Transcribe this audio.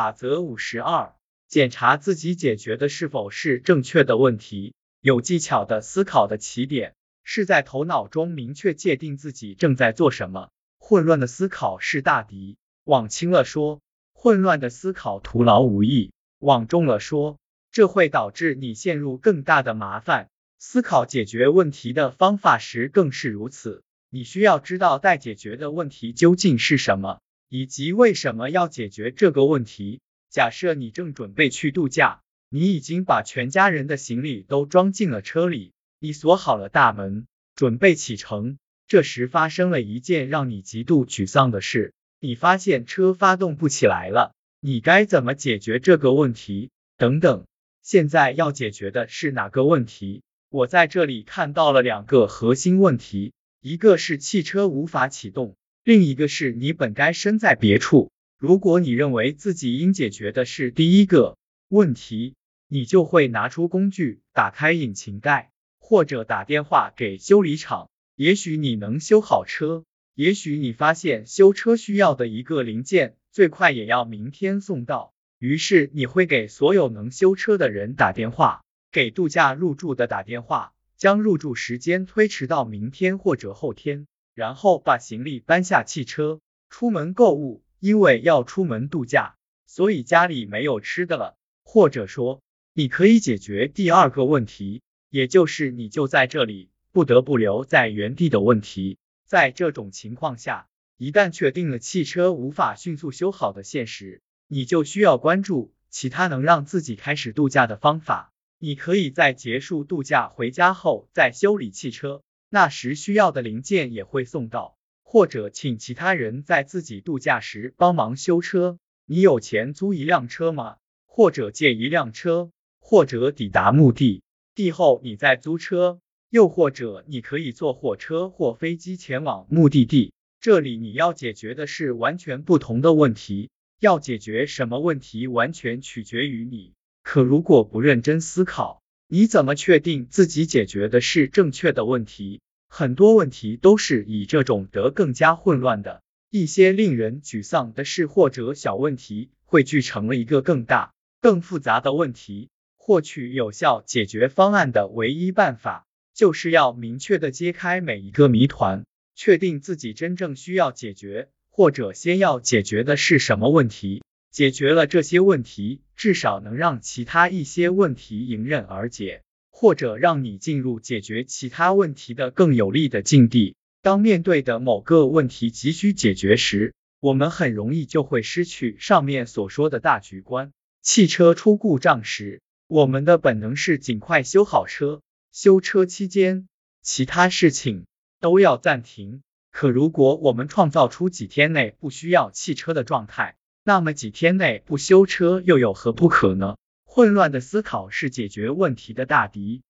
法则五十二：检查自己解决的是否是正确的问题。有技巧的思考的起点是在头脑中明确界定自己正在做什么。混乱的思考是大敌。往轻了说，混乱的思考徒劳无益；往重了说，这会导致你陷入更大的麻烦。思考解决问题的方法时更是如此。你需要知道待解决的问题究竟是什么，以及为什么要解决这个问题。假设你正准备去度假，你已经把全家人的行李都装进了车里，你锁好了大门，准备启程。这时发生了一件让你极度沮丧的事，你发现车发动不起来了，你该怎么解决这个问题？等等，现在要解决的是哪个问题？我在这里看到了两个核心问题。一个是汽车无法启动，另一个是你本该身在别处。如果你认为自己应解决的是第一个问题，你就会拿出工具，打开引擎盖，或者打电话给修理厂。也许你能修好车，也许你发现修车需要的一个零件最快也要明天送到，于是你会给所有能修车的人打电话，给度假入住的打电话。将入住时间推迟到明天或者后天，然后把行李搬下汽车，出门购物，因为要出门度假，所以家里没有吃的了。或者说，你可以解决第二个问题，也就是你就在这里不得不留在原地的问题。在这种情况下，一旦确定了汽车无法迅速修好的现实，你就需要关注其他能让自己开始度假的方法。你可以在结束度假回家后再修理汽车，那时需要的零件也会送到，或者请其他人在自己度假时帮忙修车。你有钱租一辆车吗？或者借一辆车，或者抵达目的地后你再租车，又或者你可以坐火车或飞机前往目的地。这里你要解决的是完全不同的问题，要解决什么问题完全取决于你。可如果不认真思考，你怎么确定自己解决的是正确的问题？很多问题都是以这种得更加混乱的一些令人沮丧的事或者小问题汇聚成了一个更大、更复杂的问题。获取有效解决方案的唯一办法，就是要明确的揭开每一个谜团，确定自己真正需要解决或者先要解决的是什么问题。解决了这些问题，至少能让其他一些问题迎刃而解，或者让你进入解决其他问题的更有利的境地。当面对的某个问题急需解决时，我们很容易就会失去上面所说的大局观。汽车出故障时，我们的本能是尽快修好车。修车期间，其他事情都要暂停。可如果我们创造出几天内不需要汽车的状态，那么几天内不修车又有何不可呢？混乱的思考是解决问题的大敌。